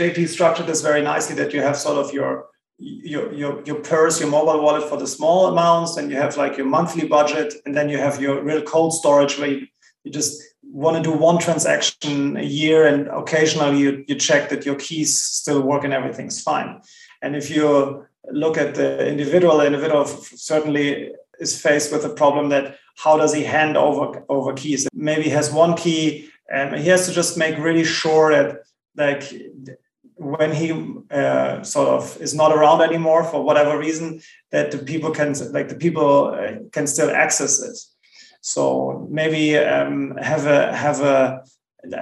JP structured this very nicely that you have sort of your your your your purse, your mobile wallet for the small amounts, and you have like your monthly budget, and then you have your real cold storage where you, you just want to do one transaction a year, and occasionally you, you check that your keys still work and everything's fine. And if you look at the individual, the individual certainly is faced with a problem that how does he hand over over keys? Maybe he has one key, and he has to just make really sure that like when he uh, sort of is not around anymore for whatever reason that the people can like the people uh, can still access it. So maybe um, have a have a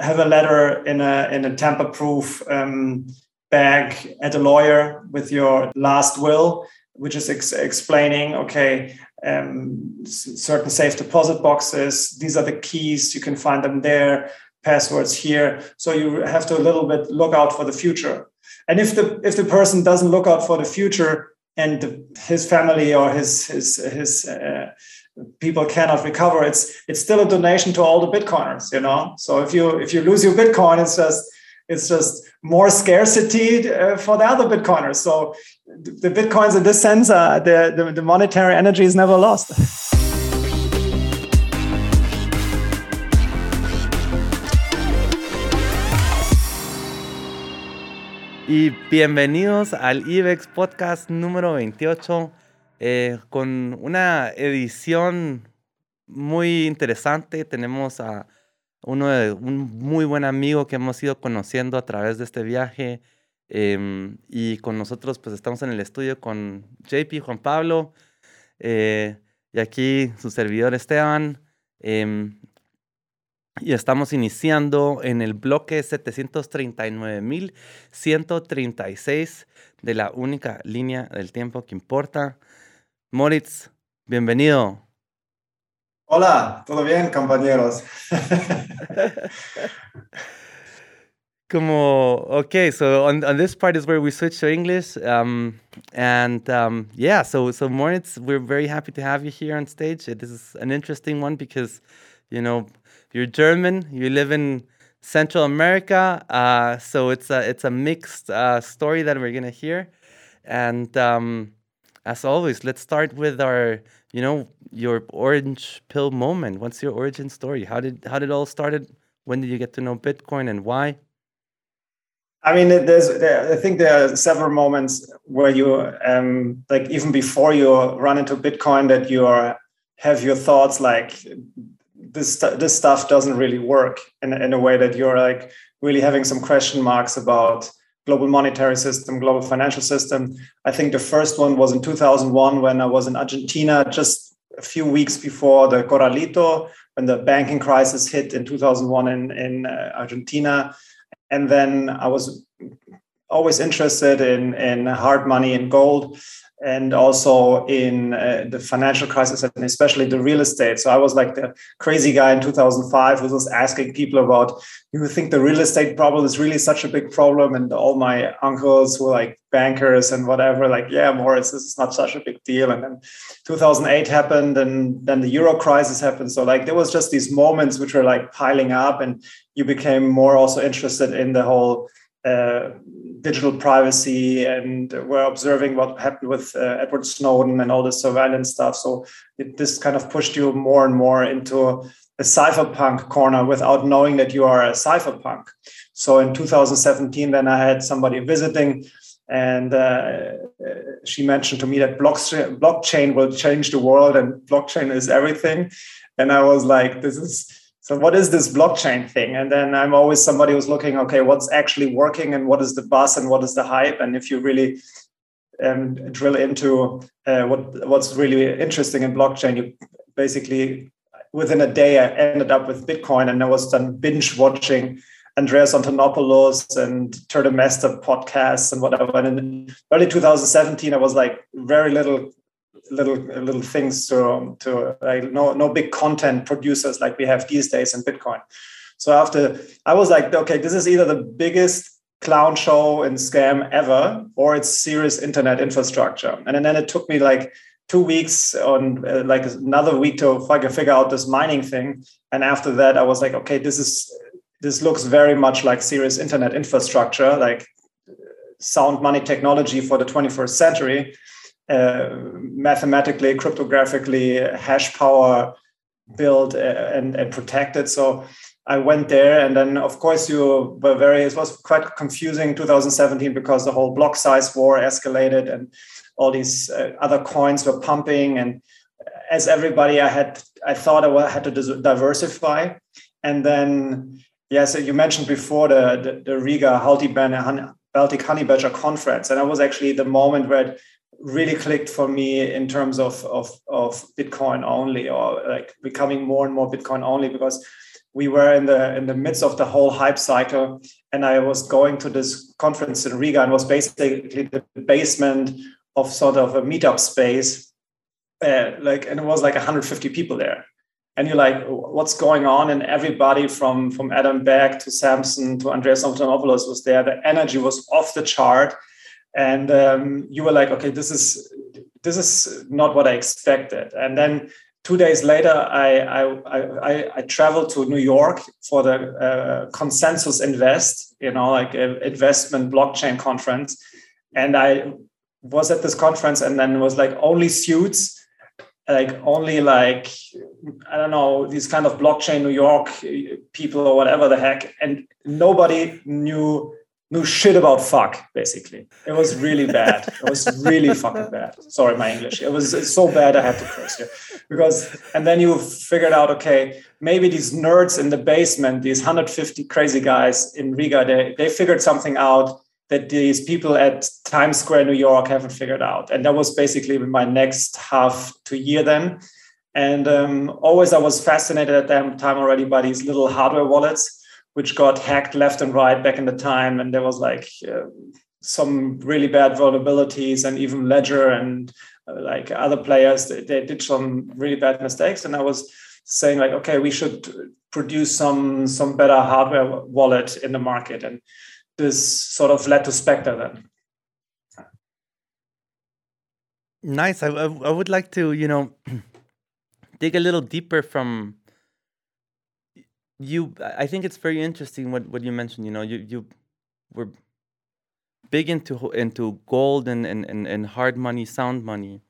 have a letter in a in a tamper proof um, bag at a lawyer with your last will which is ex- explaining okay um, certain safe deposit boxes these are the keys you can find them there passwords here. So you have to a little bit look out for the future. And if the if the person doesn't look out for the future and the, his family or his his his uh, people cannot recover, it's it's still a donation to all the bitcoiners. You know. So if you if you lose your bitcoin, it's just it's just more scarcity uh, for the other bitcoiners. So the bitcoins in this sense, uh, the, the the monetary energy is never lost. Y bienvenidos al IBEX Podcast número 28, eh, con una edición muy interesante. Tenemos a uno de, un muy buen amigo que hemos ido conociendo a través de este viaje. Em, y con nosotros, pues estamos en el estudio con JP, Juan Pablo, eh, y aquí su servidor Esteban. Y estamos iniciando en el bloque 739.136 de la única línea del tiempo que importa. Moritz, bienvenido. Hola, ¿todo bien, compañeros? Como, okay, so on, on this part is where we switch to English. Um, and um, yeah, so, so Moritz, we're very happy to have you here on stage. This is an interesting one because, you know, you're German. You live in Central America, uh, so it's a it's a mixed uh, story that we're gonna hear. And um, as always, let's start with our you know your orange pill moment. What's your origin story? How did how did it all started? When did you get to know Bitcoin and why? I mean, there's, there, I think there are several moments where you, um, like, even before you run into Bitcoin, that you are, have your thoughts like, this this stuff doesn't really work in, in a way that you're like really having some question marks about global monetary system, global financial system. I think the first one was in 2001 when I was in Argentina, just a few weeks before the Corralito, when the banking crisis hit in 2001 in, in uh, Argentina. And then I was always interested in, in hard money and gold and also in uh, the financial crisis and especially the real estate. So I was like the crazy guy in 2005 who was asking people about, you think the real estate problem is really such a big problem? And all my uncles were like bankers and whatever, like, yeah, Moritz, this is not such a big deal. And then 2008 happened and then the Euro crisis happened. So like there was just these moments which were like piling up and you became more also interested in the whole uh, digital privacy and we're observing what happened with uh, Edward Snowden and all the surveillance stuff. So it, this kind of pushed you more and more into a cypherpunk corner without knowing that you are a cypherpunk. So in 2017, then I had somebody visiting and uh, she mentioned to me that blockchain will change the world and blockchain is everything. And I was like, this is so what is this blockchain thing? And then i'm always somebody who's looking okay what's actually working and what is the buzz and what is the hype? And if you really um, drill into uh, what what's really interesting in blockchain you basically within a day i ended up with bitcoin and i was done binge watching andreas antonopoulos and Turtle podcasts and whatever. And in early 2017 i was like very little little little things to to like no no big content producers like we have these days in Bitcoin. So after I was like, okay, this is either the biggest clown show and scam ever, or it's serious internet infrastructure. And then it took me like two weeks on uh, like another week to figure out this mining thing. And after that, I was like, okay, this is this looks very much like serious internet infrastructure. Like sound money technology for the 21st century, uh, mathematically, cryptographically, hash power built uh, and, and protected. So I went there, and then of course you were very. It was quite confusing 2017 because the whole block size war escalated, and all these uh, other coins were pumping. And as everybody, I had I thought I had to diversify, and then yes, you mentioned before the the, the Riga Baltic Honey Badger conference, and that was actually the moment where it really clicked for me in terms of, of, of Bitcoin only or like becoming more and more Bitcoin only because we were in the in the midst of the whole hype cycle and I was going to this conference in Riga and was basically the basement of sort of a meetup space uh, like and it was like 150 people there. And you're like what's going on? And everybody from from Adam Back to Samson to Andreas Antonopoulos was there. The energy was off the chart and um, you were like okay this is this is not what i expected. And then two days later i i i, I traveled to new york for the uh, consensus invest you know like investment blockchain conference. And i was at this conference and then was like only suits like only like i don't know these kind of blockchain new york people or whatever the heck. And nobody knew knew shit about fuck basically. It was really bad. It was really fucking bad. Sorry my english. It was so bad i had to curse here because and then you figured out okay maybe these nerds in the basement these 150 crazy guys in riga they, they figured something out that these people at times square new york haven't figured out. And that was basically my next half to year then. And um, always i was fascinated at that time already by these little hardware wallets which got hacked left and right back in the time. And there was like uh, some really bad vulnerabilities, and even Ledger and uh, like other players, they, they, did some really bad mistakes. And I was saying like, okay, we should produce some some better hardware wallet in the market, and this sort of led to Spectre then. Nice. I, I would like to, you know, dig a little deeper from you i think it's very interesting what, what you mentioned you know you you were big into into gold and and, and, and hard money sound money.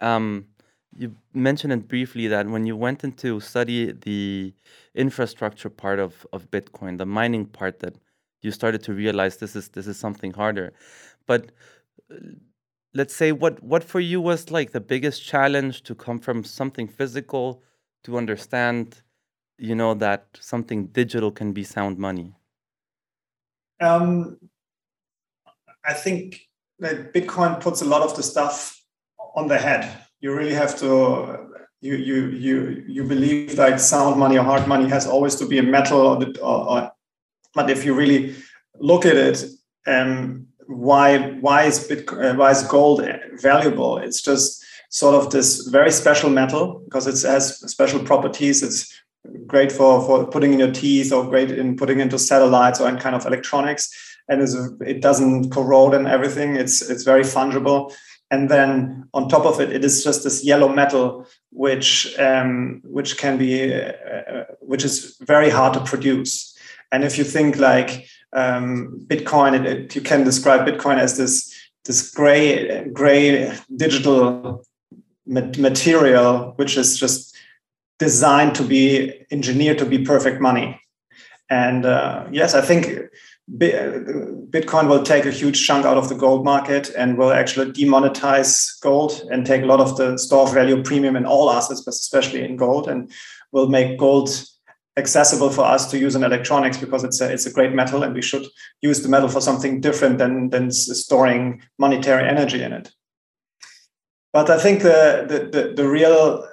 Um you mentioned it briefly that when you went into study the infrastructure part of of bitcoin the mining part that you started to realize this is this is something harder. But uh, let's say what what for you was like the biggest challenge to come from something physical to understand you know that something digital can be sound money? Um, I think that Bitcoin puts a lot of the stuff on the head. You really have to you you you you believe like sound money or hard money has always to be a metal or, or, or but if you really look at it um why why is Bitcoin, uh, why is gold valuable it's just sort of this very special metal because it has special properties it's great for, for putting in your teeth or great in putting into satellites or in kind of electronics. And it doesn't corrode and everything. It's, it's very fungible. And then on top of it, it is just this yellow metal, which, um, which can be, uh, uh, which is very hard to produce. And if you think like um, Bitcoin, it, it, you can describe Bitcoin as this, this gray, gray digital material, which is just designed to be engineered to be perfect money. And uh, yes, I think Bitcoin will take a huge chunk out of the gold market and will actually demonetize gold and take a lot of the store of value premium in all assets, but especially in gold, and will make gold accessible for us to use in electronics because it's a, it's a great metal and we should use the metal for something different than, than storing monetary energy in it. But I think the, the, the, the real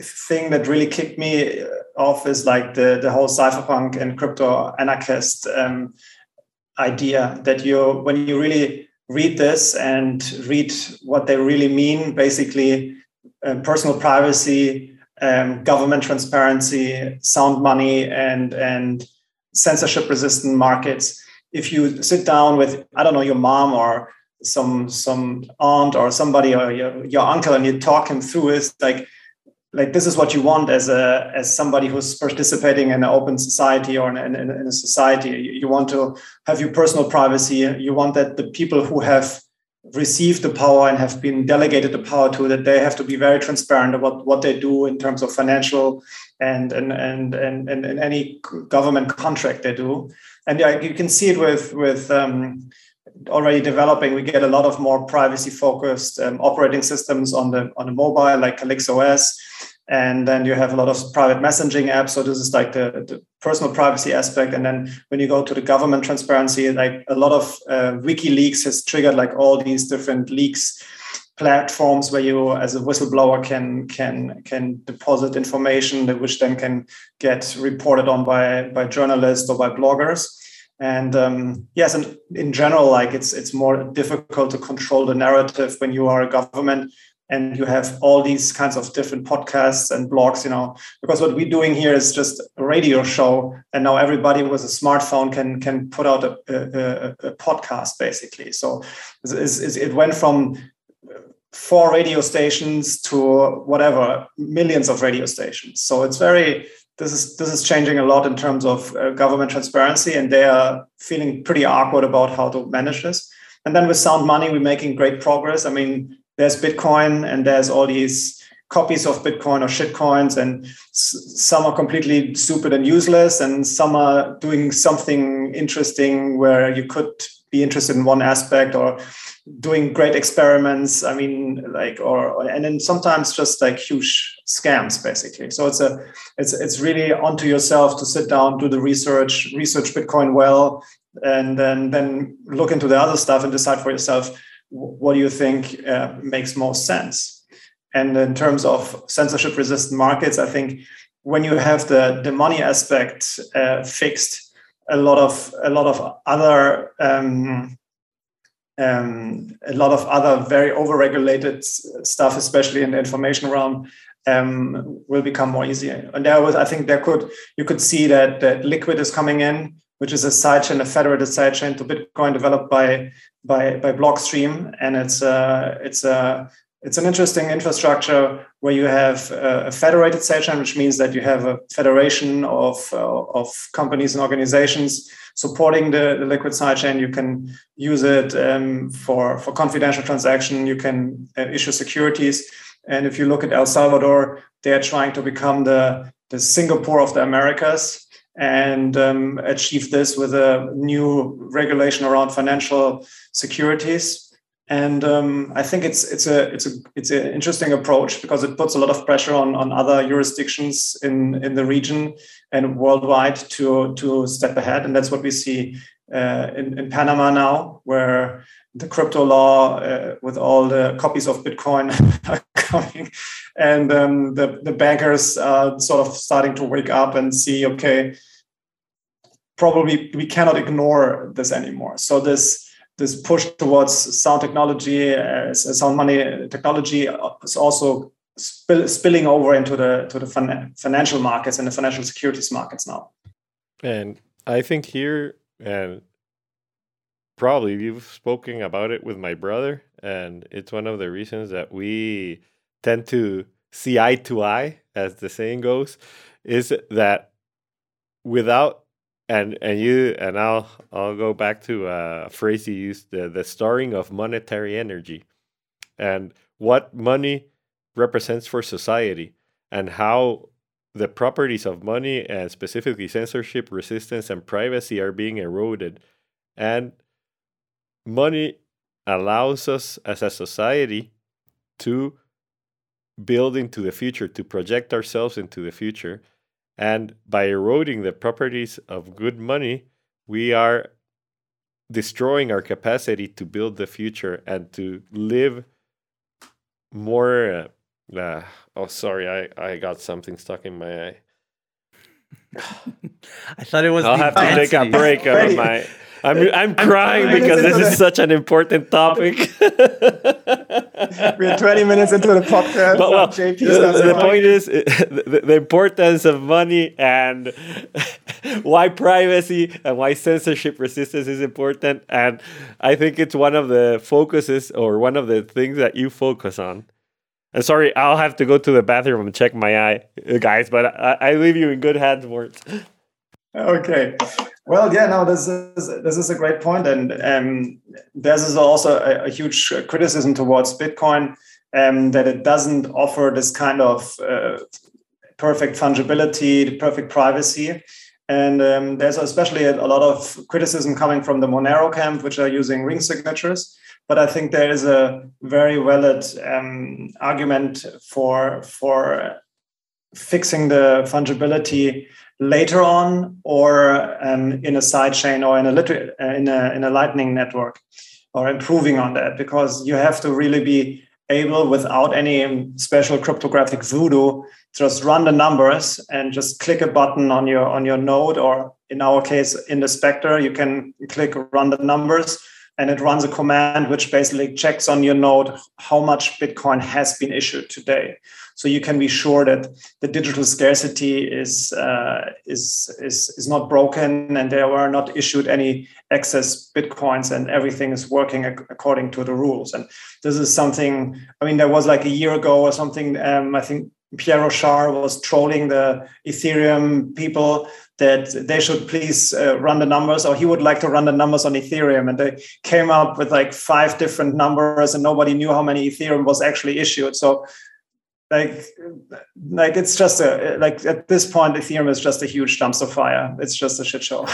thing that really kicked me off is like the the whole cypherpunk and crypto anarchist um, idea that you when you really read this and read what they really mean basically uh, personal privacy um, government transparency sound money and and censorship resistant markets if you sit down with i don't know your mom or some some aunt or somebody or your, your uncle and you talk him through it like like this is what you want as a as somebody who's participating in an open society or in, in, in a society. You, you, want to have your personal privacy. You want that the people who have received the power and have been delegated the power to that they have to be very transparent about what they do in terms of financial and and and and, and, and any government contract they do. And yeah, you can see it with with um, already developing. We get a lot of more privacy focused um, operating systems on the on the mobile, like CalyxOS, and then you have a lot of private messaging apps. So this is like the, the personal privacy aspect. And then when you go to the government transparency, like a lot of uh, WikiLeaks has triggered like all these different leaks platforms where you as a whistleblower can can can deposit information that which then can get reported on by by journalists or by bloggers and um, yes and in general like it's it's more difficult to control the narrative when you are a government and you have all these kinds of different podcasts and blogs you know because what we're doing here is just a radio show and now everybody with a smartphone can can put out a, a, a podcast basically. So it went from four radio stations to whatever millions of radio stations. So it's very this is this is changing a lot in terms of uh, government transparency and they are feeling pretty awkward about how to manage this. And then with sound money we're making great progress. I mean there's bitcoin and there's all these copies of bitcoin or shitcoins and some are completely stupid and useless and some are doing something interesting where you could be interested in one aspect or doing great experiments i mean like or and then sometimes just like huge scams basically. So it's a it's it's really onto yourself to sit down do the research research bitcoin well and then then look into the other stuff and decide for yourself what do you think uh, makes most sense and in terms of censorship resistant markets i think when you have the the money aspect uh, fixed a lot of a lot of other um, um, a lot of other very overregulated stuff, especially in the information realm, um, will become more easier. And there was, I think, there could you could see that that Liquid is coming in, which is a sidechain, a federated sidechain to Bitcoin developed by by by Blockstream, and it's a it's a it's an interesting infrastructure where you have a federated sidechain, which means that you have a federation of, uh, of companies and organizations supporting the, the liquid sidechain. You can use it um, for, for confidential transaction. You can uh, issue securities. And if you look at El Salvador, they are trying to become the, the Singapore of the Americas and um, achieve this with a new regulation around financial securities. And um, I think it's it's a it's a it's an interesting approach because it puts a lot of pressure on on other jurisdictions in in the region and worldwide to to step ahead, and that's what we see uh, in in Panama now, where the crypto law uh, with all the copies of Bitcoin coming, and um, the the bankers are sort of starting to wake up and see, okay, probably we cannot ignore this anymore. So this this push towards sound technology, uh, sound money technology, is also spill, spilling over into the to the fin- financial markets and the financial securities markets now. And I think here, probably you've spoken about it with my brother, and it's one of the reasons that we tend to see eye to eye, as the saying goes, is that without and and you and I'll I'll go back to a phrase you used the the starring of monetary energy, and what money represents for society, and how the properties of money and specifically censorship, resistance, and privacy are being eroded, and money allows us as a society to build into the future, to project ourselves into the future and by eroding the properties of good money, we are destroying our capacity to build the future and to live more. Uh, uh, oh, sorry, I, I got something stuck in my eye. I thought it was. I'll have to take a break uh, of my I'm I'm crying because this is such an important topic. We're 20 minutes into the podcast. But well, the, the point is the, the importance of money and why privacy and why censorship resistance is important. And I think it's one of the focuses or one of the things that you focus on. And sorry, I'll have to go to the bathroom and check my eye, uh, guys. But I, I leave you in good hands, Moritz. Okay. Well, yeah, no, this is this is a great point, and um, is also a, a, huge criticism towards Bitcoin um, that it doesn't offer this kind of uh, perfect fungibility, perfect privacy. And um, there's especially a, a, lot of criticism coming from the Monero camp, which are using ring signatures. But I think there is a very valid um, argument for for fixing the fungibility later on, or um, in a sidechain or in a, liter- in a in a Lightning network, or improving on that, because you have to really be able, without any special cryptographic voodoo, just run the numbers and just click a button on your on your node or in our case in the specter you can click run the numbers and it runs a command which basically checks on your node how much bitcoin has been issued today. So you can be sure that the digital scarcity is uh, is, is is not broken and there were not issued any excess bitcoins and everything is working according to the rules. And this is something i mean there was like a year ago or something um, i think Pierre Rochard was trolling the Ethereum people that they should please uh, run the numbers, or he would like to run the numbers on Ethereum. And they came up with like five different numbers, and nobody knew how many Ethereum was actually issued. So, like, like it's just a like at this point, Ethereum is just a huge dumpster fire. It's just a shit show.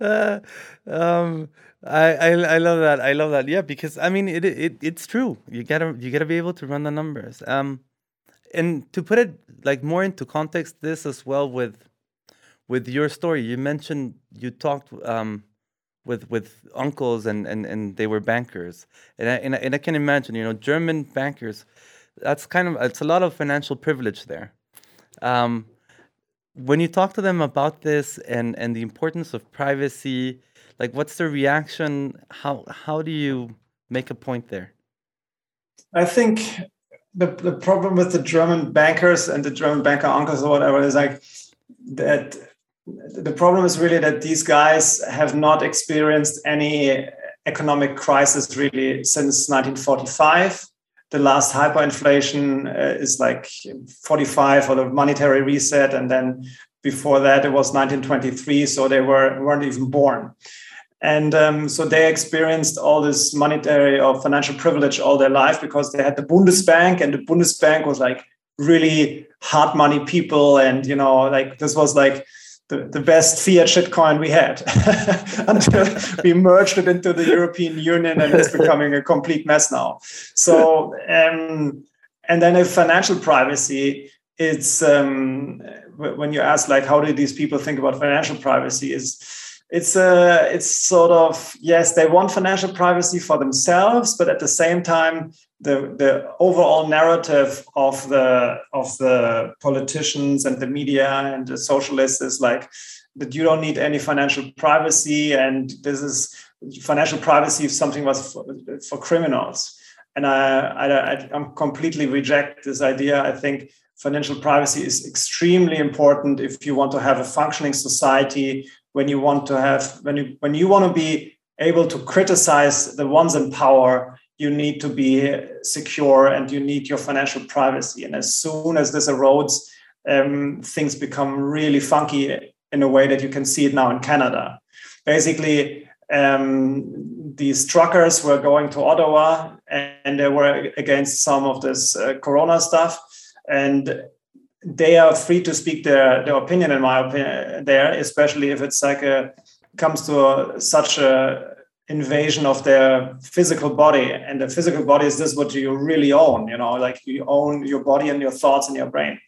uh, um I, I love that. I love that. Yeah, because I mean it, it it's true. You gotta you gotta be able to run the numbers. Um, and to put it like more into context, this as well with with your story. You mentioned you talked um with with uncles and and and they were bankers, and I, and I, and I can imagine you know German bankers. That's kind of it's a lot of financial privilege there. Um, when you talk to them about this and and the importance of privacy like what's the reaction? How how do you make a point there? I think the, the problem with the german bankers and the german banker uncles or whatever is like that the problem is really that these guys have not experienced any economic crisis really since 1945 the last hyperinflation uh, is like 45 or the monetary reset and then before that it was 1923 so they were weren't even born and um, so they experienced all this monetary or financial privilege all their life because they had the Bundesbank, and the Bundesbank was like really hard money people. And, you know, like this was like the, the best fiat shitcoin we had until we merged it into the European Union and it's becoming a complete mess now. So, um, and then if financial privacy, it's um, when you ask like, how do these people think about financial privacy is, it's a it's sort of yes they want financial privacy for themselves but at the same time the the overall narrative of the of the politicians and the media and the socialists is like that you don't need any financial privacy and this is financial privacy if something was for, for criminals. And I, I I'm completely reject this idea. I think financial privacy is extremely important if you want to have a functioning society when you want to have when you when you want to be able to criticize the ones in power you need to be secure and you need your financial privacy. And as soon as this erodes um, things become really funky in a way that you can see it now in canada. Basically um, these truckers were going to ottawa and they were against some of this uh, corona stuff. And they are free to speak their, their opinion in my opinion there especially if it's like a comes to a, such a invasion of their physical body. And the physical body is this what you really own you know like you own your body and your thoughts and your brain.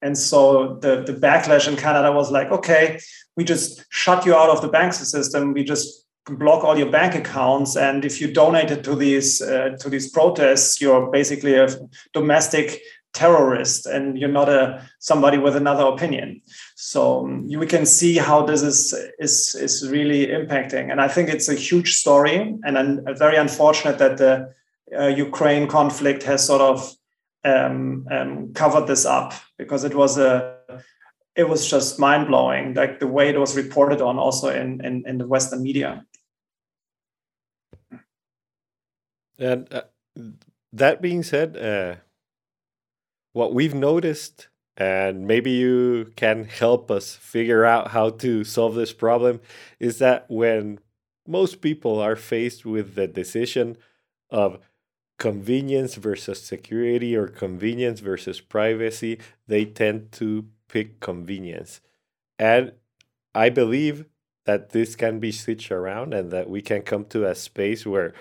And so the, the backlash in canada was like okay we just shut you out of the banking system. We just block all your bank accounts. And if you donate it to these uh, to these protests you're basically a domestic terrorist and you're not a somebody with another opinion so um, you can see how this is is is really impacting. And i think it's a huge story and I'm very unfortunate that the uh, ukraine conflict has sort of um, um, covered this up because it was a it was just mind-blowing like the way it was reported on also in in, in the western media. And uh, that being said, uh, what we've noticed, and maybe you can help us figure out how to solve this problem, is that when most people are faced with the decision of convenience versus security or convenience versus privacy, they tend to pick convenience. And I believe that this can be switched around and that we can come to a space where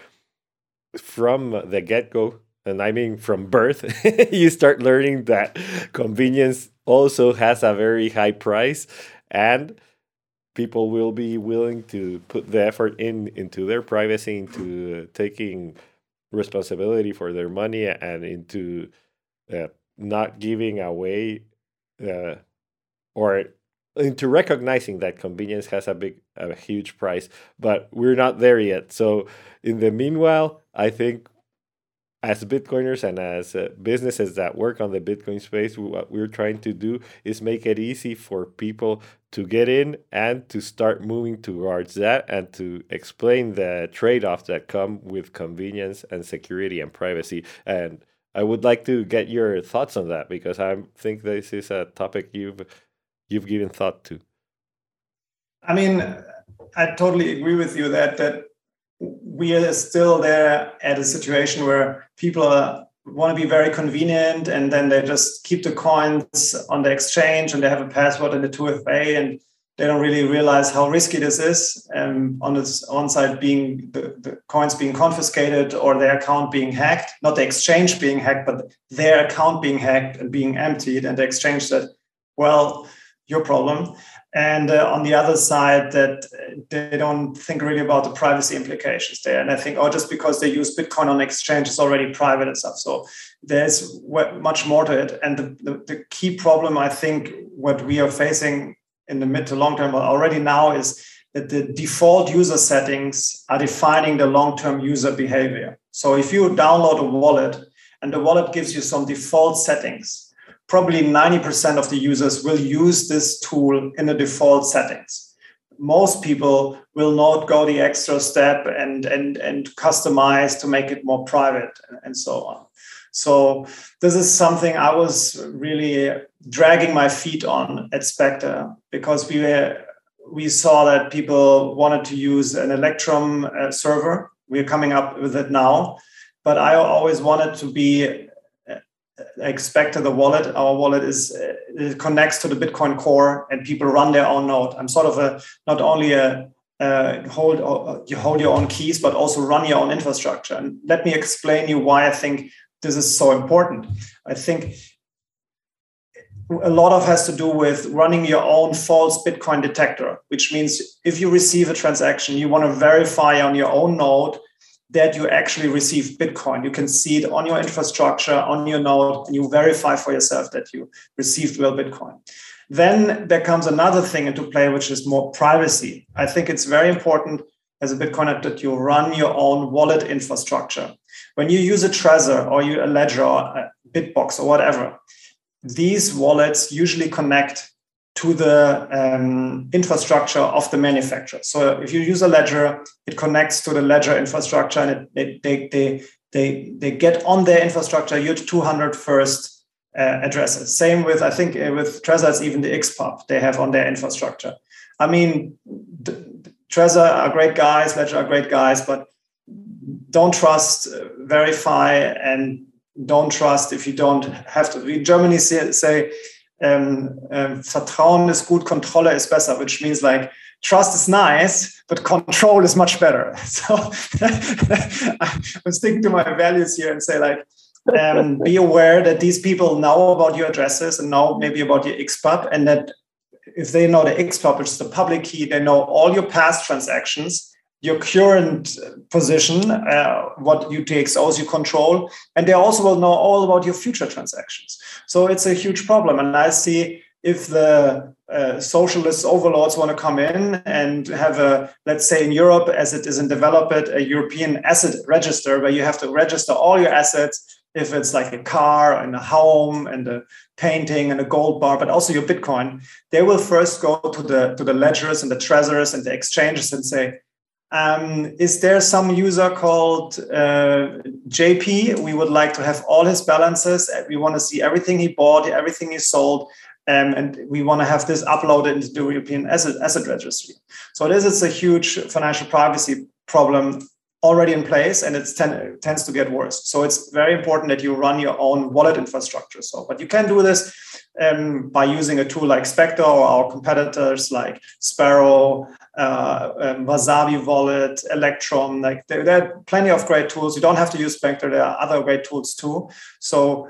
from the get-go and i mean from birth you start learning that convenience also has a very high price and people will be willing to put the effort in into their privacy into taking responsibility for their money and into uh, not giving away uh, or into recognizing that convenience has a big a huge price but we're not there yet. So in the meanwhile i think as bitcoiners and as uh, businesses that work on the bitcoin space what we're trying to do is make it easy for people to get in and to start moving towards that and to explain the trade-offs that come with convenience and security and privacy and i would like to get your thoughts on that because i think this is a topic you've you've given thought to? I mean, I totally agree with you that that we are still there at a situation where people are, want to be very convenient and then they just keep the coins on the exchange and they have a password and a 2FA and they don't really realize how risky this is um, on its on side being the, the coins being confiscated or their account being hacked not the exchange being hacked but their account being hacked and being emptied and the exchange said well your problem. And uh, on the other side, that they don't think really about the privacy implications there. And I think, oh, just because they use Bitcoin on exchange is already private and stuff. So there's much more to it. And the, the, the key problem, I think, what we are facing in the mid to long term already now is that the default user settings are defining the long term user behavior. So if you download a wallet and the wallet gives you some default settings, probably 90% of the users will use this tool in the default settings. Most people will not go the extra step and, and, and customize to make it more private and so on. So this is something I was really dragging my feet on at Spectre because we were, we saw that people wanted to use an Electrum uh, server. We're coming up with it now, but I always wanted to be expect the wallet. Our wallet is it connects to the Bitcoin core, and people run their own node. I'm sort of a not only a uh, hold uh, you hold your own keys, but also run your own infrastructure. And let me explain you why I think this is so important. I think a lot of has to do with running your own false Bitcoin detector, which means if you receive a transaction, you want to verify on your own node that you actually receive Bitcoin. You can see it on your infrastructure, on your node, and you verify for yourself that you received real Bitcoin. Then there comes another thing into play, which is more privacy. I think it's very important as a Bitcoiner that you run your own wallet infrastructure. When you use a Trezor or you a Ledger or a Bitbox or whatever, these wallets usually connect to the um, infrastructure of the manufacturer. So if you use a ledger, it connects to the ledger infrastructure and it, they, they, they, they get on their infrastructure your 200 first uh, addresses. Same with, I think uh, with Trezor, it's even the XPub they have on their infrastructure. I mean, Trezor are great guys, Ledger are great guys, but don't trust, uh, verify, and don't trust if you don't have to. We Germany say, say um, um, Vertrauen is gut, Kontrolle is besser, which means like trust is nice, but control is much better. So I'm sticking to my values here and say like, um, be aware that these people know about your addresses and know maybe about your XPub, and that if they know the XPub, which is the public key, they know all your past transactions your current position, uh, what UTXOs you control, and they also will know all about your future transactions. So it's a huge problem. And I see if the uh, socialist overlords want to come in and have a, let's say in Europe, as it is in developed, a European asset register where you have to register all your assets, if it's like a car and a home and a painting and a gold bar, but also your Bitcoin, they will first go to the to the ledgers and the Trezors and the exchanges and say, um, is there some user called uh, JP? We would like to have all his balances. We want to see everything he bought, everything he sold, um, and we want to have this uploaded into the European asset, asset registry. So this is a huge financial privacy problem already in place and it ten, tends to get worse. So it's very important that you run your own wallet infrastructure. So, but you can do this um, by using a tool like Specter or our competitors like Sparrow, uh, um, Wasabi Wallet, Electrum. Like there, there, are plenty of great tools. You don't have to use Specter. There are other great tools too. So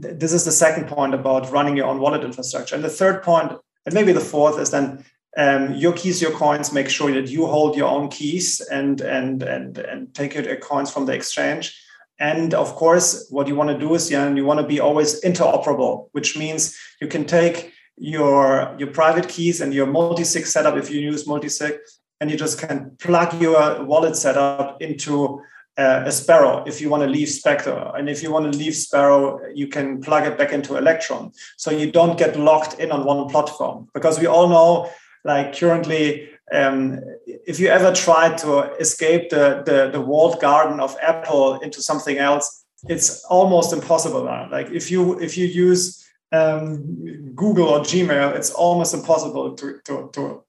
th- this is the second point about running your own wallet infrastructure. And the third point, and maybe the fourth, is then um, your keys, your coins. Make sure that you hold your own keys and and and and take your coins from the exchange. And of course, what you want to do is yeah, you want to be always interoperable, which means you can take your your private keys and your multi-sig setup if you use multi-sig, and you just can plug your wallet setup into uh, a Sparrow if you want to leave Specter. And if you want to leave Sparrow, you can plug it back into Electrum. So you don't get locked in on one platform because we all know like currently um, if you ever try to escape the, the, the walled garden of apple into something else it's almost impossible now like if you if you use um, google or gmail it's almost impossible to, to, to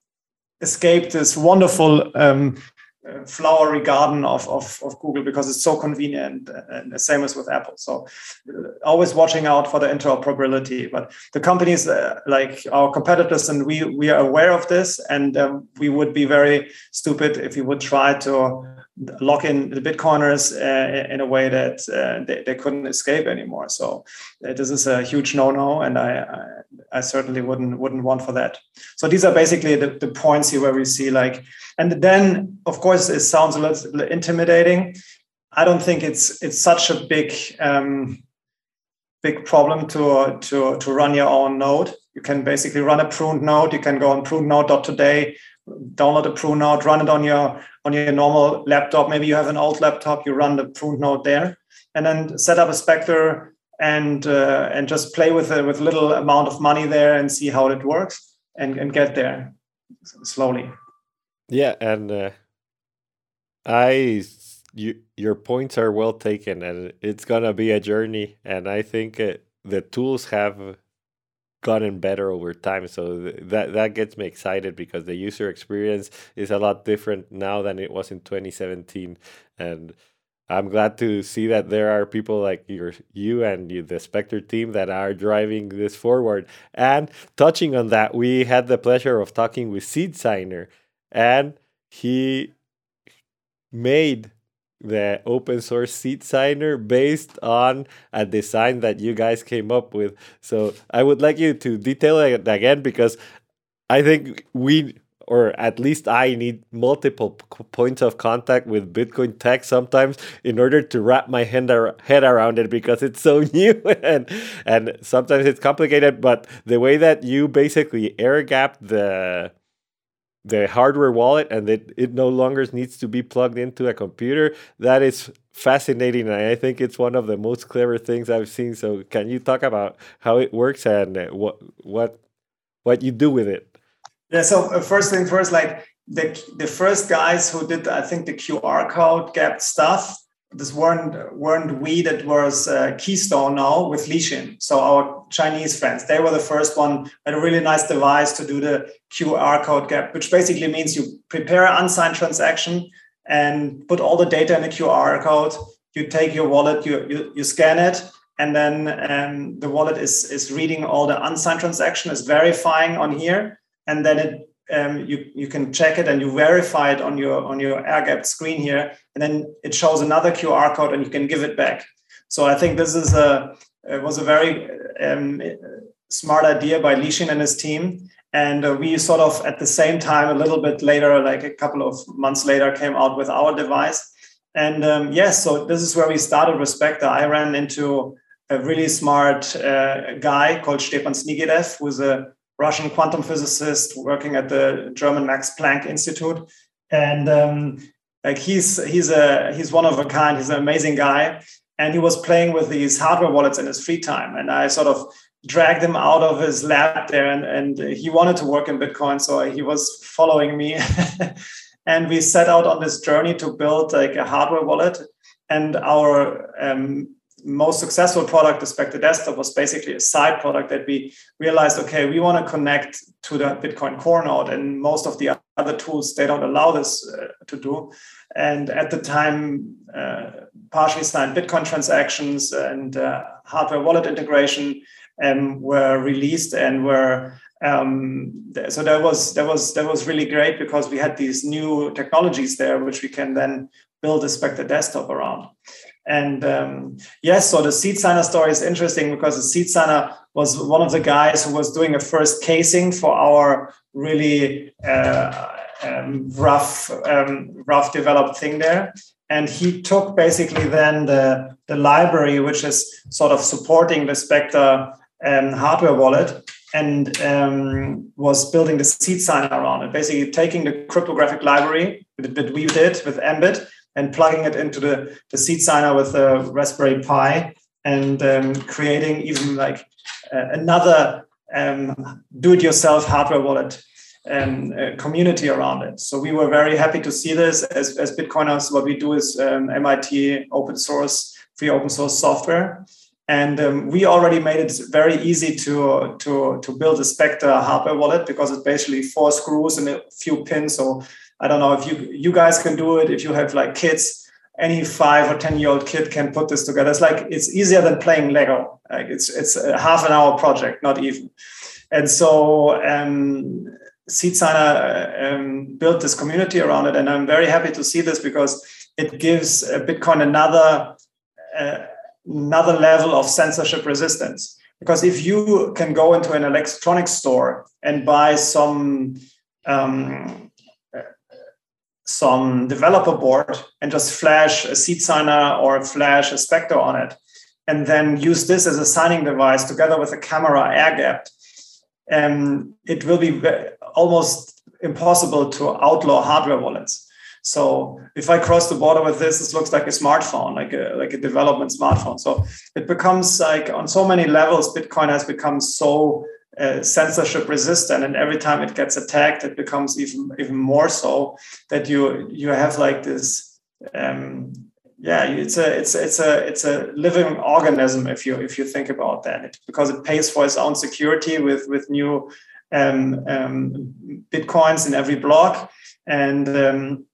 escape this wonderful um, flowery garden of, of, of, Google because it's so convenient and the same as with Apple. So uh, always watching out for the interoperability. But the companies uh, like our competitors and we we are aware of this and um, we would be very stupid if we would try to lock in the Bitcoiners uh, in a way that uh, they, they couldn't escape anymore. So uh, this is a huge no-no, and I, I, I certainly wouldn't wouldn't want for that. So these are basically the, the points here where we see like, and then of course it sounds a little intimidating. I don't think it's it's such a big um, big problem to to to run your own node. You can basically run a pruned node. You can go on prunednode.today download a prune node, run it on your on your normal laptop. Maybe you have an old laptop, you run the prune node there, and then set up a Specter and uh, and just play with it with a little amount of money there and see how it works and, and get there slowly. Yeah, and uh, I you your points are well taken, and it's gonna be a journey. And I think uh, the tools have gotten better over time so that that gets me excited because the user experience is a lot different now than it was in 2017 and I'm glad to see that there are people like your, you and you, the Specter team that are driving this forward. And touching on that, we had the pleasure of talking with Seed Signer, and he made the open source seed signer based on a design that you guys came up with. So I would like you to detail it again because I think we or at least I need multiple points of contact with Bitcoin tech sometimes in order to wrap my head, ar- head around it because it's so new and and sometimes it's complicated. But the way that you basically air gap the the hardware wallet and it, it no longer needs to be plugged into a computer. That is fascinating and i think it's one of the most clever things i've seen. So can you talk about how it works and what what what you do with it? Yeah so uh, first thing first like the the first guys who did i think the qr code gap stuff. This weren't weren't we that was uh, Keystone now with Lixin. So our Chinese friends, they were the first one had a really nice device to do the QR code gap, which basically means you prepare an unsigned transaction and put all the data in the QR code. You take your wallet, you you, you scan it, and then um, the wallet is is reading all the unsigned transaction, is verifying on here, and then it um, you you can check it and you verify it on your on your air gapped screen here, and then it shows another QR code and you can give it back. So I think this is a it was a very um, smart idea by Lixin and his team. And uh, we sort of at the same time, a little bit later, like a couple of months later, came out with our device. And um, yes, so this is where we started Specter. I ran into a really smart uh, guy called Stepan Snigirev, who's a Russian quantum physicist working at the German Max Planck Institute, and um, like he's he's a he's one of a kind. He's an amazing guy, and he was playing with these hardware wallets in his free time. And I sort of dragged him out of his lab there, and, and he wanted to work in Bitcoin, so he was following me. and we set out on this journey to build like a hardware wallet. And our um, most successful product, the Desktop, was basically a side product that we realized, okay, we want to connect to the Bitcoin core node, and most of the other tools they don't allow this uh, to do. And at the time, uh, partially signed Bitcoin transactions and uh, hardware wallet integration um, were released and were um, so that was that was that was really great because we had these new technologies there which we can then build a Specter desktop around. And um, yes, so the seed signer story is interesting because the seed signer was one of the guys who was doing a first casing for our really uh, um, rough, um, rough developed thing there. And he took basically then the, the library, which is sort of supporting the Specter um, hardware wallet, and um, was building the SeedSigner around it, basically taking the cryptographic library that we did with embit and plugging it into the, the SeedSigner with the Raspberry Pi and um, creating even like uh, another um, do-it-yourself hardware wallet um, community around it. So we were very happy to see this as, as Bitcoiners. What we do is um, MIT open source, free open source software. And um, we already made it very easy to, to, to build a Specter hardware wallet because it's basically four screws and a few pins. So I don't know if you you guys can do it. If you have like kids, any five or ten year old kid can put this together. It's like it's easier than playing Lego. Like it's it's a half an hour project, not even. And so um, SeedSigner um, built this community around it, and I'm very happy to see this because it gives Bitcoin another uh, another level of censorship resistance. Because if you can go into an electronics store and buy some um, some developer board and just flash a SeedSigner or flash a Specter on it, and then use this as a signing device together with a camera air gapped, um, it will be almost impossible to outlaw hardware wallets. So if I cross the border with this, this looks like a smartphone, like a like a development smartphone. So it becomes like on so many levels, Bitcoin has become so uh, censorship resistant and every time it gets attacked it becomes even even more so that you you have like this um, yeah it's a it's it's a it's a living organism if you if you think about that it, because it pays for its own security with with new bitcoins in every block. And um,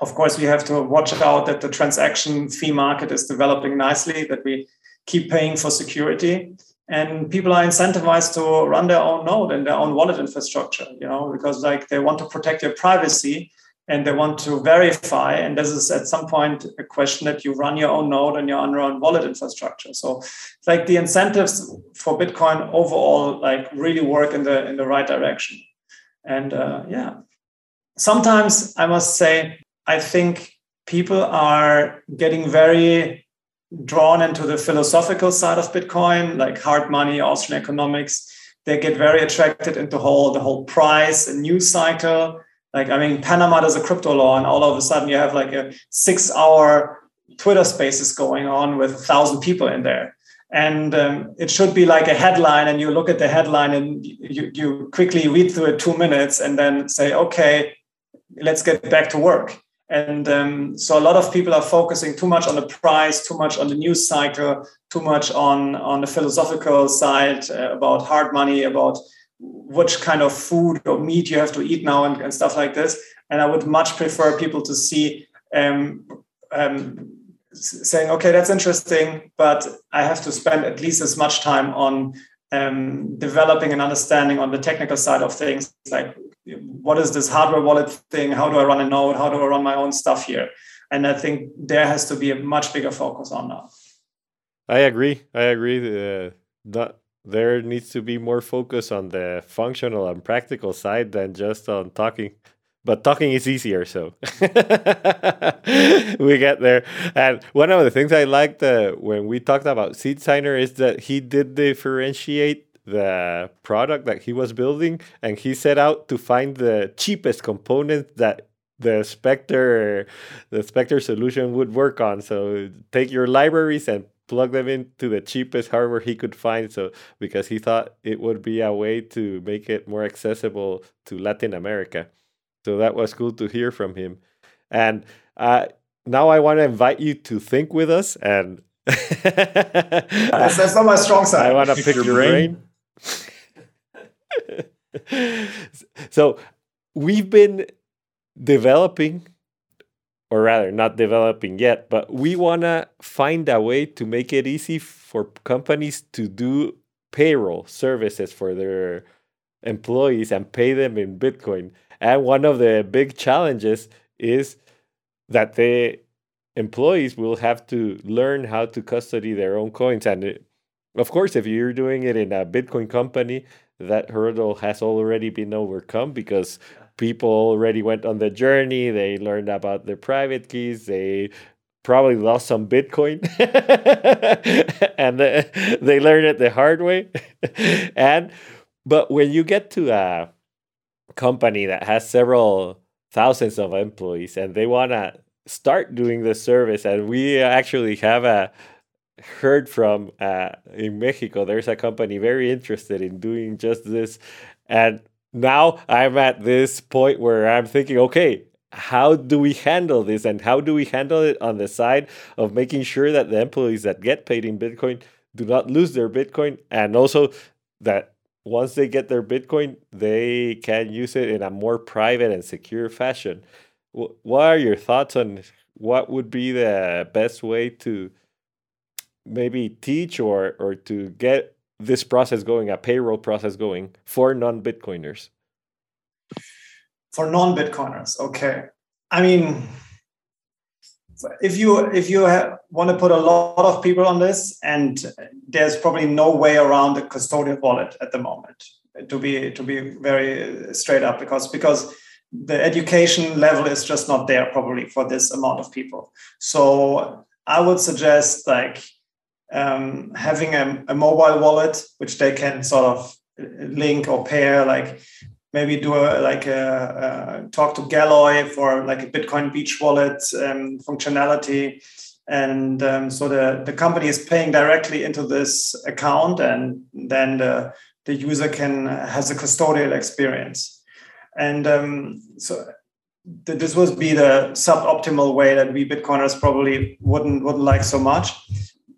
of course we have to watch out that the transaction fee market is developing nicely that we keep paying for security. And people are incentivized to run their own node and their own wallet infrastructure you know because like they want to protect their privacy and they want to verify and this is at some point a question that you run your own node and your own wallet infrastructure so like the incentives for bitcoin overall like really work in the in the right direction and uh, yeah sometimes i must say i think people are getting very drawn into the philosophical side of Bitcoin, like hard money, Austrian economics. They get very attracted into whole the whole price and news cycle. Like I mean, Panama does a crypto law, and all of a sudden you have like a six-hour Twitter Spaces going on with a thousand people in there. And um, it should be like a headline, and you look at the headline and you, you quickly read through it two minutes, and then say, okay, let's get back to work and um, so a lot of people are focusing too much on the price, too much on the news cycle, too much on, on the philosophical side uh, about hard money, about which kind of food or meat you have to eat now and, and stuff like this. And I would much prefer people to see um, um, saying, okay, that's interesting, but I have to spend at least as much time on um, developing an understanding on the technical side of things, like what is this hardware wallet thing? How do I run a node? How do I run my own stuff here? And I think there has to be a much bigger focus on that. I agree. I agree. Uh, that there needs to be more focus on the functional and practical side than just on talking. But talking is easier, so we get there. And one of the things I liked uh, when we talked about SeedSigner is that he did differentiate the product that he was building and he set out to find the cheapest component that the Specter the Specter solution would work on. So take your libraries and plug them into the cheapest hardware he could find so because he thought it would be a way to make it more accessible to Latin America. So that was cool to hear from him. And uh, now I want to invite you to think with us and that's, that's not my strong side. I want to pick your brain. brain. so we've been developing or rather not developing yet but we want to find a way to make it easy for companies to do payroll services for their employees and pay them in bitcoin. And one of the big challenges is that the employees will have to learn how to custody their own coins. And it, of course if you're doing it in a bitcoin company that hurdle has already been overcome because people already went on the journey. They learned about their private keys. They probably lost some Bitcoin and they learned it the hard way. and but when you get to a company that has several thousands of employees and they want to start doing the service, and we actually have a heard from uh, in Mexico, there's a company very interested in doing just this, and now I'm at this point where I'm thinking, okay, how do we handle this and how do we handle it on the side of making sure that the employees that get paid in Bitcoin do not lose their Bitcoin and also that once they get their Bitcoin, they can use it in a more private and secure fashion. What are your thoughts on what would be the best way to maybe teach or or to get this process going, a payroll process going for non Bitcoiners? For non Bitcoiners, okay. I mean, if you if you want to put a lot of people on this, and there's probably no way around the custodial wallet at the moment, to be to be very straight up, because because the education level is just not there probably for this amount of people. So I would suggest like um, having a, a, mobile wallet which they can sort of link or pair like maybe do a like a, a talk to Galoy for like a bitcoin beach wallet um, functionality. And um, so the, the company is paying directly into this account and then the, the user can has a custodial experience. And um, so this would be the suboptimal way that we bitcoiners probably wouldn't wouldn't like so much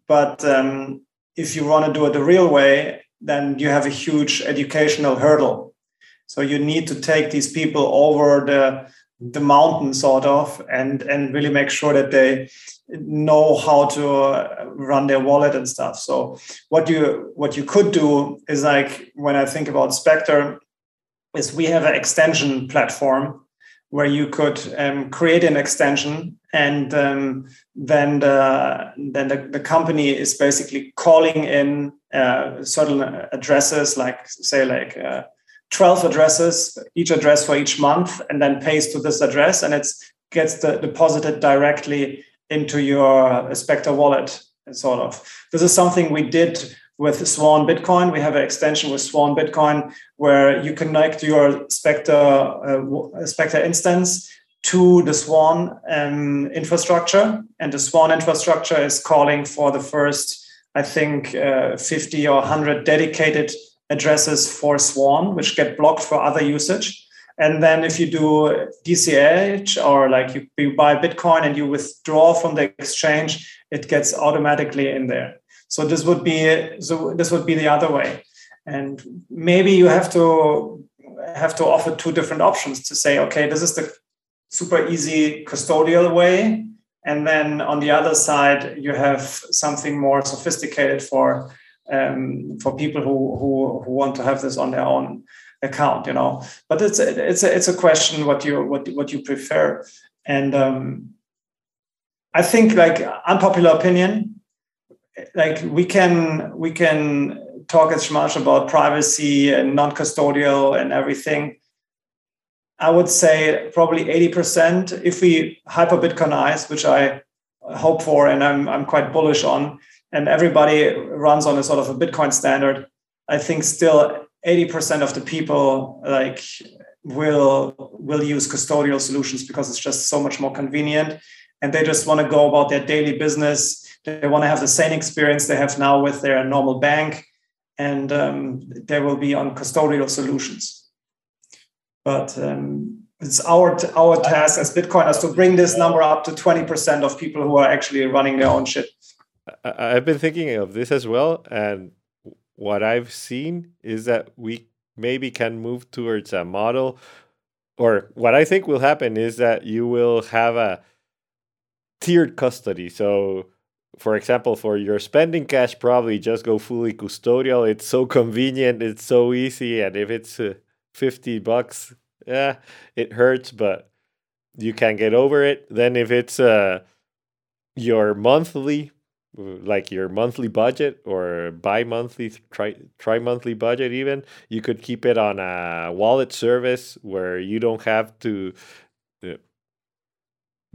but um, if you want to do it the real way, then you have a huge educational hurdle. So you need to take these people over the the mountain sort of and and really make sure that they know how to uh, run their wallet and stuff so what you what you could do is like when i think about specter is we have an extension platform where you could um, create an extension and um, then the then the, the, company is basically calling in uh, certain addresses like say like uh, 12 addresses each address for each month and then pays to this address and it gets the, deposited directly into your specter wallet and sort of. This is something we did with Swan Bitcoin. We have an extension with Swan Bitcoin where you connect your Specter uh, Specter instance to the Swan um, infrastructure, and the Swan infrastructure is calling for the first, I think, uh, 50 or 100 dedicated addresses for Swan, which get blocked for other usage. And then if you do DCH or like you, you buy Bitcoin and you withdraw from the exchange, it gets automatically in there. So this would be so this would be the other way. And maybe you have to have to offer two different options to say, okay, this is the super easy custodial way. And then on the other side, you have something more sophisticated for um, for people who, who who want to have this on their own account, you know. But it's a, it's a, it's a question what you what what you prefer, and um, I think like unpopular opinion, like we can we can talk as much about privacy and non-custodial and everything. I would say probably 80% if we hyper Bitcoinize, which I hope for and I'm, I'm quite bullish on, and everybody runs on a sort of a Bitcoin standard, I think still 80% of the people like will will use custodial solutions because it's just so much more convenient and they just want to go about their daily business they want to have the same experience they have now with their normal bank, and um, they will be on custodial solutions. But um, it's our our task as Bitcoiners to bring this number up to 20% of people who are actually running their own shit. I've been thinking of this as well, and what I've seen is that we maybe can move towards a model, or what I think will happen is that you will have a tiered custody. So, for example, for your spending cash, probably just go fully custodial. It's so convenient, it's so easy, and if it's uh, 50 bucks yeah, it hurts, but you can get over it. Then if it's uh your monthly like your monthly budget or bi-monthly tri tri-monthly budget even you could keep it on a wallet service where you don't have to uh,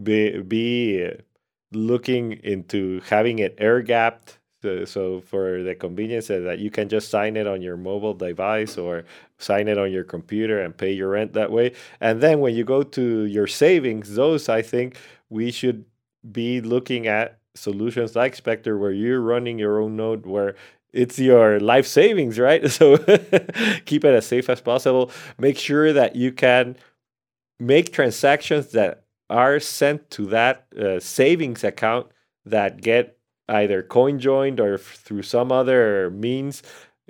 be be looking into having it air gapped so, so for the convenience that you can just sign it on your mobile device or sign it on your computer and pay your rent that way. And then when you go to your savings, those I think we should be looking at solutions like Specter where you're running your own node where it's your life savings, right? So keep it as safe as possible. Make sure that you can make transactions that are sent to that uh, savings account that get either coin joined or through some other means.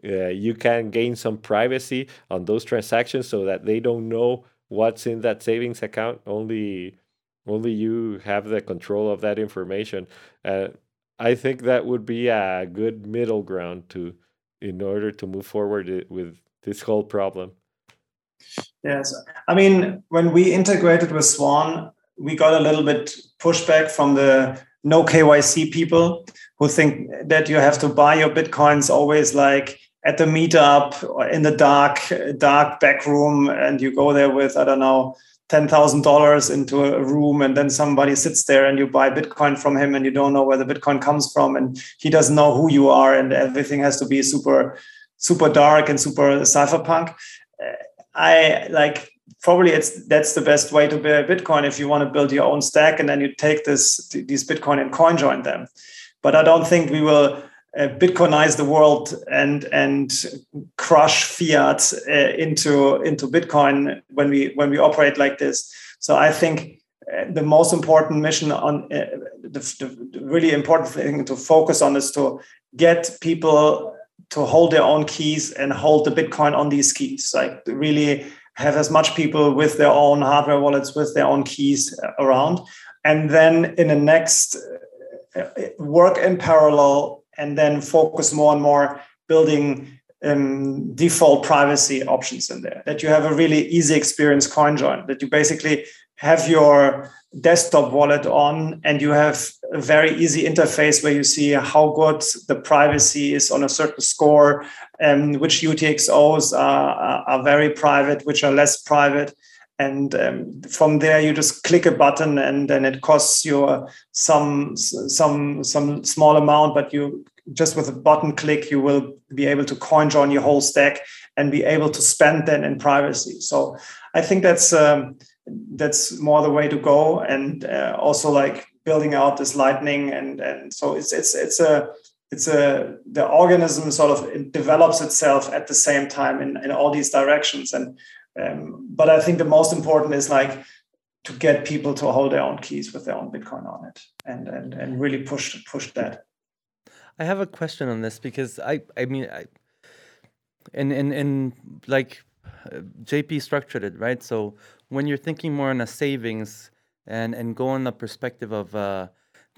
Uh, you can gain some privacy on those transactions so that they don't know what's in that savings account. Only only you have the control of that information. Uh, i think that would be a good middle ground to in order to move forward with this whole problem. Yes. I mean when we integrated with swan we got a little bit pushback from the no KYC people who think that you have to buy your bitcoins always like at the meetup or in the dark dark back room and you go there with I don't know ten thousand dollars into a room and then somebody sits there and you buy bitcoin from him and you don't know where the bitcoin comes from and he doesn't know who you are and everything has to be super super dark and super cypherpunk. I like probably it's that's the best way to build Bitcoin if you want to build your own stack and then you take this these Bitcoin and coin join them. But I don't think we will uh, Bitcoinize the world and and crush fiat uh, into into Bitcoin when we when we operate like this. So I think uh, the most important mission on uh, the, the really important thing to focus on is to get people to hold their own keys and hold the Bitcoin on these keys. Like really have as much people with their own hardware wallets, with their own keys around. And then in the next uh, work in parallel and then focus more and more building um, default privacy options in there. That you have a really easy experience CoinJoin, that you basically have your desktop wallet on and you have a very easy interface where you see how good the privacy is on a certain score and which UTXOs are, are very private, which are less private. And um, from there, you just click a button, and then it costs you some some some small amount. But you just with a button click, you will be able to coin join your whole stack and be able to spend then in privacy. So I think that's um, that's more the way to go, and uh, also like building out this lightning, and and so it's it's it's a it's a the organism sort of it develops itself at the same time in, in all these directions. And um, but i think the most important is like to get people to hold their own keys with their own bitcoin on it and and, and really push push that. I have a question on this because i i mean i and and and like uh, jp structured it right? So when you're thinking more on a savings and and go on the perspective of uh,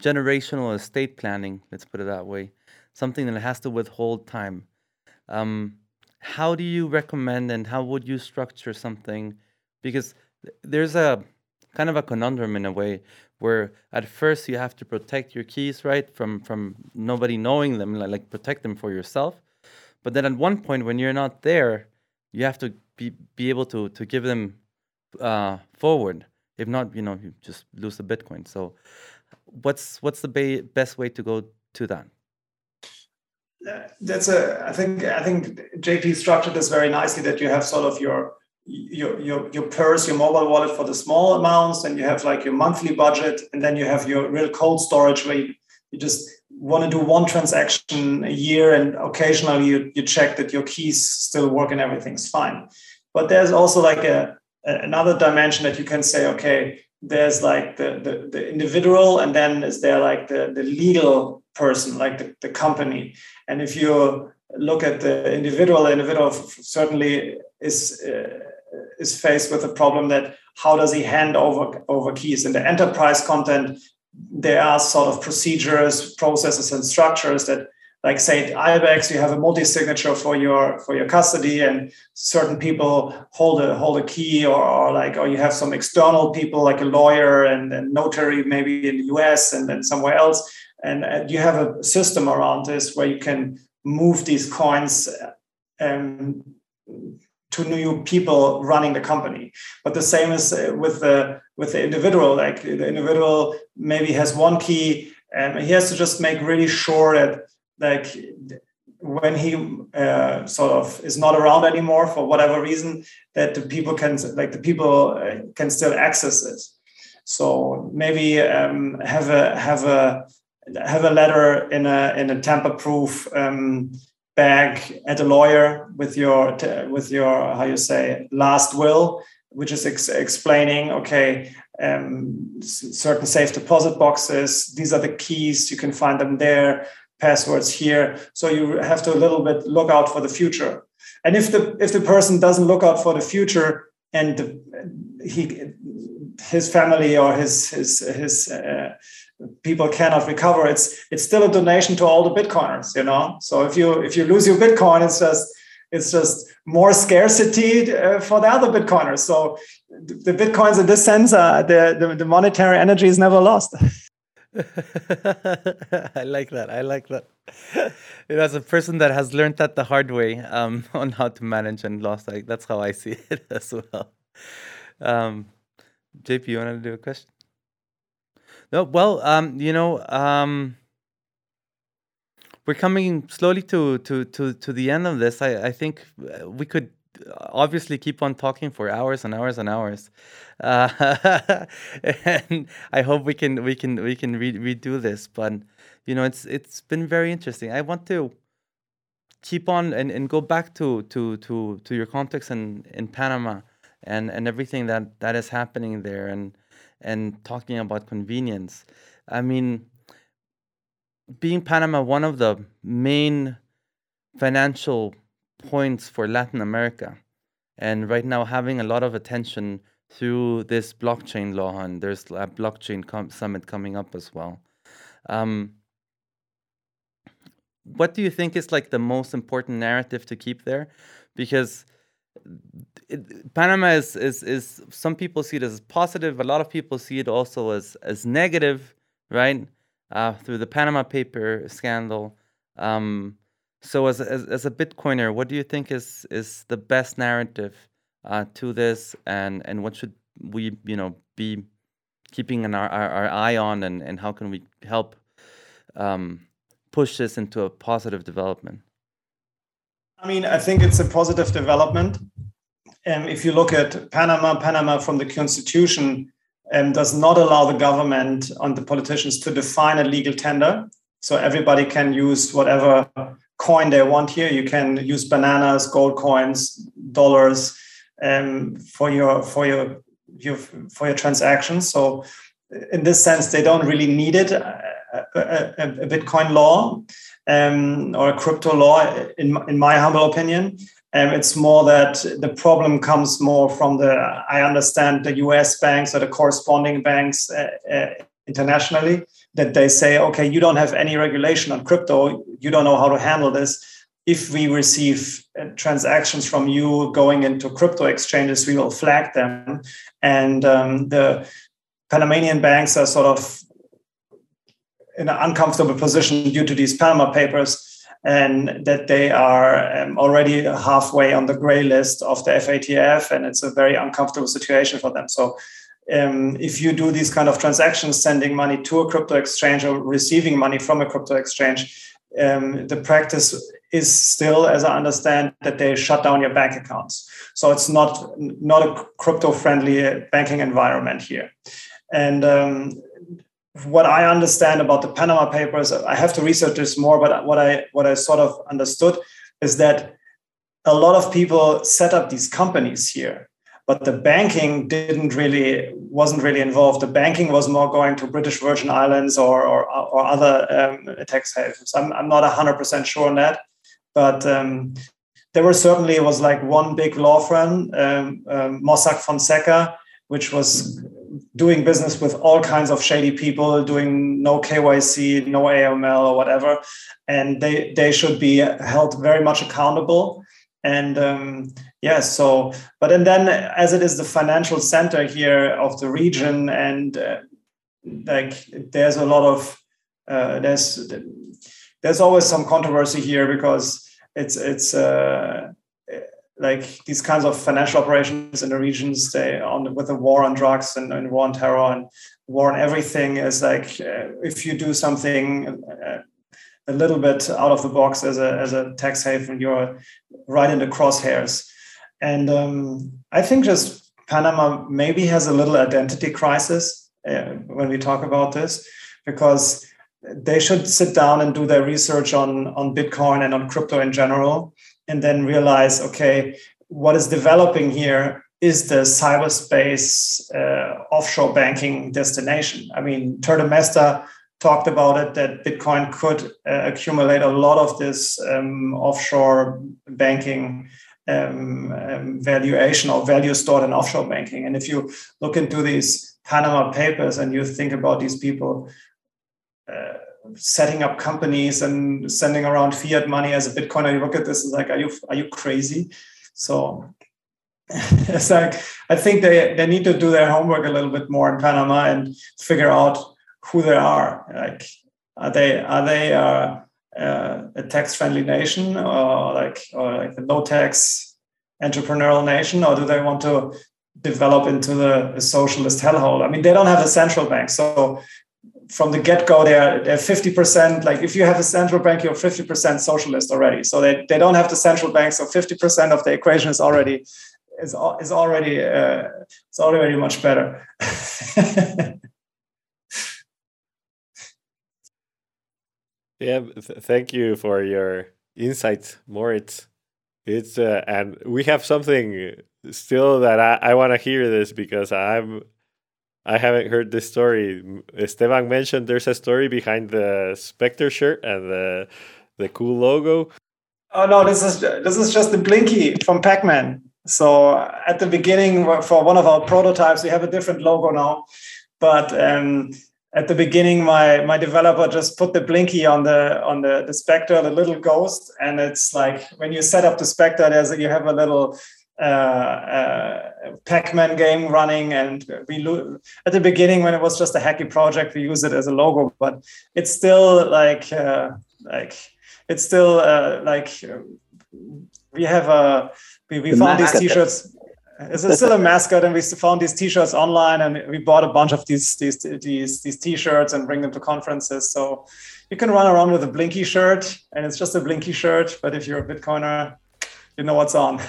generational estate planning let's put it that way something that has to withhold time. Um, how do you recommend and how would you structure something? Because there's a kind of a conundrum in a way where at first you have to protect your keys right from from nobody knowing them like, like protect them for yourself but then at one point when you're not there you have to be, be able to to give them uh, forward if not you know you just lose the bitcoin. So what's what's the ba- best way to go to that? That's a i think i think jp structured this very nicely that you have sort of your your your your purse your mobile wallet for the small amounts and you have like your monthly budget and then you have your real cold storage where you, you just want to do one transaction a year and occasionally you, you check that your keys still work and everything's fine. But there's also like a another dimension that you can say, okay, there's like the, the, the individual and then is there like the, the legal person, like the, the company. And if you look at the individual, the individual certainly is uh, is faced with a problem that how does he hand over over keys in the enterprise content there are sort of procedures processes and structures that like say at IBEX, you have a multi-signature for your for your custody, and certain people hold a hold a key, or, or like or you have some external people like a lawyer and a notary maybe in the US and then somewhere else, and, and you have a system around this where you can move these coins um, to new people running the company. But the same is uh, with the with the individual. Like the individual maybe has one key, and he has to just make really sure that like when he uh, sort of is not around anymore for whatever reason that the people can like the people uh, can still access it. So maybe um, have a have a have a letter in a in a tamper proof um, bag at a lawyer with your with your how you say last will which is ex- explaining okay um, certain safe deposit boxes these are the keys you can find them there passwords here. So you have to a little bit look out for the future. And if the if the person doesn't look out for the future and the, he his family or his his his uh, people cannot recover, it's it's still a donation to all the bitcoiners. You know. So if you if you lose your bitcoin, it's just it's just more scarcity uh, for the other bitcoiners. So the bitcoins in this sense, uh, the, the the monetary energy is never lost. I like that. I like that. You know, as a person that has learned that the hard way um, on how to manage and lost, like that's how I see it as well. Um, JP, you want to do a question? No, well, um, you know, um, we're coming slowly to to to to the end of this. I I think we could obviously keep on talking for hours and hours and hours. Uh, and i hope we can we can we can re- redo this but you know it's it's been very interesting. I want to keep on and, and go back to to to to your context in in panama and and everything that that is happening there and and talking about convenience. I mean being panama one of the main financial points for Latin America. And right now, having a lot of attention through this blockchain law, and there's a blockchain com- summit coming up as well. Um, what do you think is like the most important narrative to keep there? Because it, Panama is, is is some people see it as positive. A lot of people see it also as as negative, right? Uh, through the Panama paper scandal. Um, so, as, as, as a Bitcoiner, what do you think is is the best narrative uh, to this, and and what should we you know be keeping an, our, our, eye on, and and how can we help um, push this into a positive development? I mean, I think it's a positive development. Um, if you look at Panama, Panama from the constitution um, does not allow the government and the politicians to define a legal tender. So everybody can use whatever coin they want here. You can use bananas, gold coins, dollars um, for your for your, your for your transactions. So in this sense, they don't really need it. A, a, a Bitcoin law um, or a crypto law, in, in my humble opinion. Um, it's more that the problem comes more from the, I understand, the US banks or the corresponding banks uh, uh, internationally that they say, okay, you don't have any regulation on crypto, you don't know how to handle this. If we receive uh, transactions from you going into crypto exchanges, we will flag them. And um, the Panamanian banks are sort of in an uncomfortable position due to these Panama papers and that they are um, already halfway on the gray list of the FATF, and it's a very uncomfortable situation for them. So um, if you do these kind of transactions, sending money to a crypto exchange or receiving money from a crypto exchange, um, the practice is still, as I understand, that they shut down your bank accounts. So it's not not a crypto-friendly banking environment here. And um, what I understand about the Panama Papers, I have to research this more. But what I what I sort of understood is that a lot of people set up these companies here but the banking didn't really wasn't really involved. The banking was more going to British Virgin Islands or or, or other um, tax havens. I'm I'm not hundred percent sure on that, but um, there were certainly it was like one big law firm, um, um, Mossack Fonseca, which was doing business with all kinds of shady people, doing no KYC, no AML or whatever, and they they should be held very much accountable. And um, yeah, so but and then as it is the financial center here of the region, and uh, like there's a lot of uh, there's there's always some controversy here because it's it's uh, like these kinds of financial operations in the regions they on with the war on drugs and, and war on terror and war on everything is like uh, if you do something uh, a little bit out of the box as a as a tax haven you're right in the crosshairs and um, i think just panama maybe has a little identity crisis uh, when we talk about this because they should sit down and do their research on on bitcoin and on crypto in general and then realize okay what is developing here is the cyberspace uh, offshore banking destination. I mean Tuur talked about it that bitcoin could uh, accumulate a lot of this um, offshore banking um, um, valuation or value stored in offshore banking and if you look into these panama papers and you think about these people uh, setting up companies and sending around fiat money as a Bitcoiner, you look at this is like, are you are you crazy? So it's like I think they they need to do their homework a little bit more in Panama and figure out who they are. Like, are they are they uh, uh, a tax friendly nation or like or like a low tax entrepreneurial nation, or do they want to develop into the, the socialist hellhole? I mean, they don't have a central bank, so from the get-go they're, they're 50% like if you have a central bank you're 50% socialist already so they, they don't have the central bank so 50% of the equation is already is, is already uh, it's already much better yeah th- thank you for your insights moritz it's uh, and we have something still that i, I want to hear this because i'm I haven't heard this story. Esteban mentioned there's a story behind the Specter shirt and the the cool logo. Oh no, this is this is just the Blinky from Pac-Man. So at the beginning, for one of our prototypes, we have a different logo now. But um, at the beginning, my my developer just put the Blinky on the on the, the Specter, the little ghost, and it's like when you set up the Specter, there's a, you have a little uh, uh, Pac-Man game running, and we lo- at the beginning when it was just a hacky project, we use it as a logo, but it's still like uh, like it's still uh, like we have a we, we found these t-shirts it's still a mascot and we found these t-shirts online and we bought a bunch of these these these these t-shirts and bring them to conferences so you can run around with a blinky shirt and it's just a blinky shirt but if you're a bitcoiner you know what's on.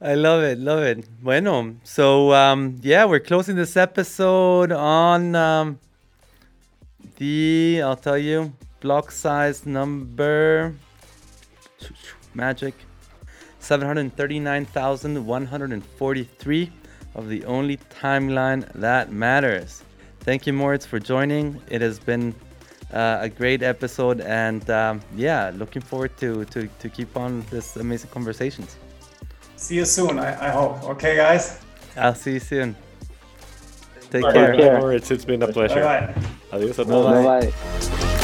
I love it, love it. Bueno, so um, yeah, we're closing this episode on um, the, I'll tell you, block size number, magic, 739,143 of the only timeline that matters. Thank you, Moritz, for joining. It has been uh, a great episode, and um, yeah, looking forward to, to to keep on this amazing conversations. See you soon. I, I hope. Okay, guys. I'll see you soon. Take Bye. care. Bye. It's, it's been a pleasure. Bye bye. Adios a todos. Bye bye.